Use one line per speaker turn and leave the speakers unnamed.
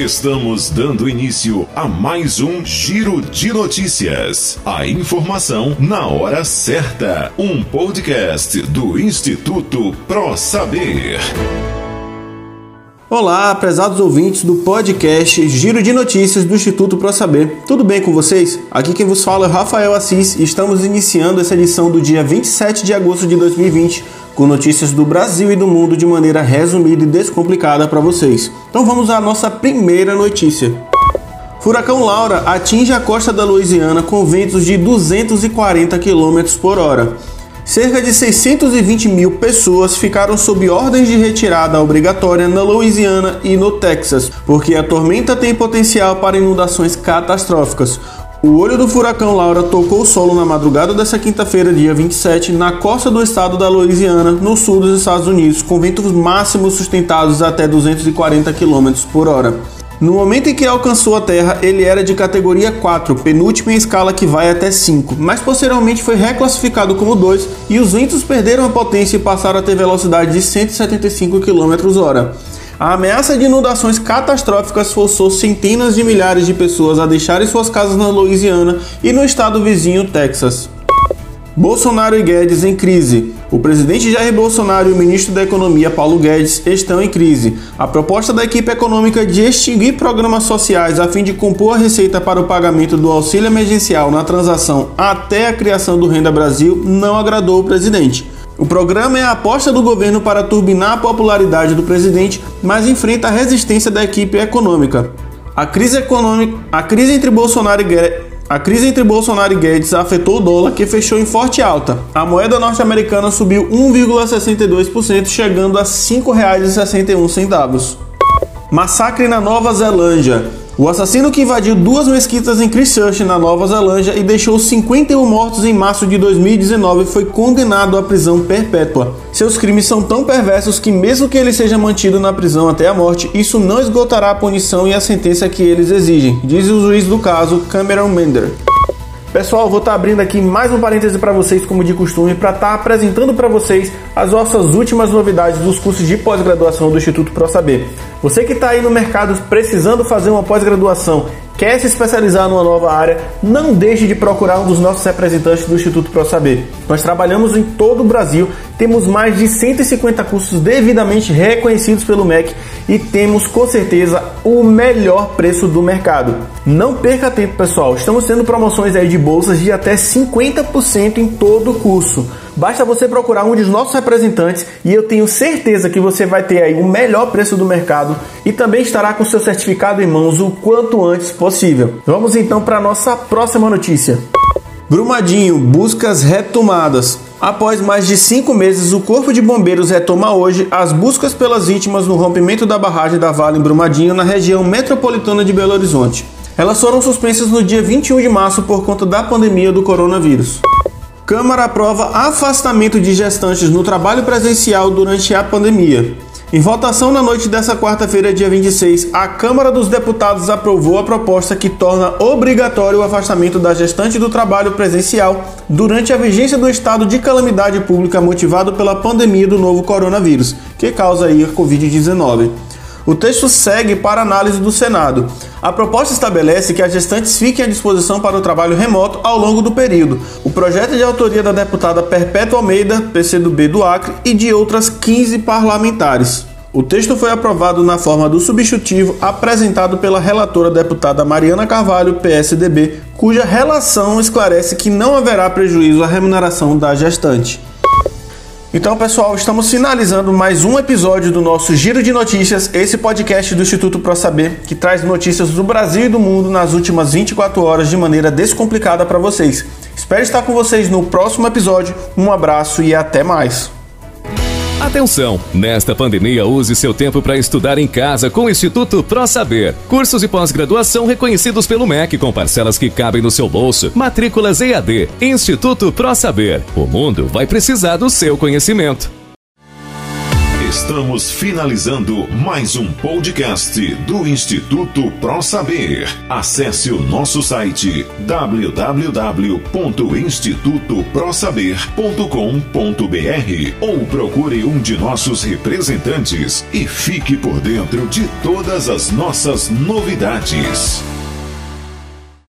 Estamos dando início a mais um Giro de Notícias. A informação na hora certa. Um podcast do Instituto Pro Saber.
Olá, prezados ouvintes do podcast Giro de Notícias do Instituto Pro Saber. Tudo bem com vocês? Aqui quem vos fala é Rafael Assis e estamos iniciando essa edição do dia 27 de agosto de 2020 com notícias do Brasil e do mundo de maneira resumida e descomplicada para vocês. Então vamos à nossa primeira notícia. Furacão Laura atinge a costa da Louisiana com ventos de 240 km por hora. Cerca de 620 mil pessoas ficaram sob ordens de retirada obrigatória na Louisiana e no Texas, porque a tormenta tem potencial para inundações catastróficas. O olho do furacão Laura tocou o solo na madrugada dessa quinta-feira, dia 27, na costa do estado da Louisiana, no sul dos Estados Unidos, com ventos máximos sustentados até 240 km por hora. No momento em que alcançou a Terra, ele era de categoria 4, penúltima em escala que vai até 5, mas posteriormente foi reclassificado como 2 e os ventos perderam a potência e passaram a ter velocidade de 175 km/h. A ameaça de inundações catastróficas forçou centenas de milhares de pessoas a deixarem suas casas na Louisiana e no estado vizinho Texas. Bolsonaro e Guedes em crise. O presidente Jair Bolsonaro e o ministro da Economia Paulo Guedes estão em crise. A proposta da equipe econômica de extinguir programas sociais a fim de compor a receita para o pagamento do auxílio emergencial na transação até a criação do Renda Brasil não agradou o presidente. O programa é a aposta do governo para turbinar a popularidade do presidente, mas enfrenta a resistência da equipe econômica. A crise econômica, a crise entre Bolsonaro e Guedes a crise entre Bolsonaro e Guedes afetou o dólar, que fechou em forte alta. A moeda norte-americana subiu 1,62%, chegando a R$ 5,61. Massacre na Nova Zelândia. O assassino que invadiu duas mesquitas em Christchurch, na Nova Zelândia, e deixou 51 mortos em março de 2019 foi condenado à prisão perpétua. Seus crimes são tão perversos que, mesmo que ele seja mantido na prisão até a morte, isso não esgotará a punição e a sentença que eles exigem, diz o juiz do caso, Cameron Mender. Pessoal, vou estar tá abrindo aqui mais um parêntese para vocês, como de costume, para estar tá apresentando para vocês as nossas últimas novidades dos cursos de pós-graduação do Instituto ProSaber. Você que está aí no mercado precisando fazer uma pós-graduação Quer se especializar numa nova área? Não deixe de procurar um dos nossos representantes do Instituto ProSaber. Nós trabalhamos em todo o Brasil, temos mais de 150 cursos devidamente reconhecidos pelo MEC e temos com certeza o melhor preço do mercado. Não perca tempo, pessoal. Estamos tendo promoções aí de bolsas de até 50% em todo o curso. Basta você procurar um dos nossos representantes e eu tenho certeza que você vai ter aí o melhor preço do mercado e também estará com seu certificado em mãos o quanto antes possível. Vamos então para a nossa próxima notícia. Brumadinho, buscas retomadas. Após mais de cinco meses, o Corpo de Bombeiros retoma hoje as buscas pelas vítimas no rompimento da barragem da Vale em Brumadinho, na região metropolitana de Belo Horizonte. Elas foram suspensas no dia 21 de março por conta da pandemia do coronavírus. Câmara aprova afastamento de gestantes no trabalho presencial durante a pandemia. Em votação na noite dessa quarta-feira, dia 26, a Câmara dos Deputados aprovou a proposta que torna obrigatório o afastamento da gestante do trabalho presencial durante a vigência do estado de calamidade pública motivado pela pandemia do novo coronavírus, que causa aí a Covid-19. O texto segue para análise do Senado. A proposta estabelece que as gestantes fiquem à disposição para o trabalho remoto ao longo do período. O projeto é de autoria da deputada Perpétua Almeida, PCdoB do Acre, e de outras 15 parlamentares. O texto foi aprovado na forma do substitutivo apresentado pela relatora deputada Mariana Carvalho, PSDB, cuja relação esclarece que não haverá prejuízo à remuneração da gestante. Então, pessoal, estamos finalizando mais um episódio do nosso Giro de Notícias, esse podcast do Instituto Pro Saber, que traz notícias do Brasil e do mundo nas últimas 24 horas de maneira descomplicada para vocês. Espero estar com vocês no próximo episódio. Um abraço e até mais.
Atenção! Nesta pandemia, use seu tempo para estudar em casa com o Instituto Pro Saber. Cursos de pós-graduação reconhecidos pelo MEC com parcelas que cabem no seu bolso. Matrículas EAD. Instituto Pro Saber. O mundo vai precisar do seu conhecimento.
Estamos finalizando mais um podcast do Instituto Pro Saber. Acesse o nosso site www.institutoprosaber.com.br ou procure um de nossos representantes e fique por dentro de todas as nossas novidades.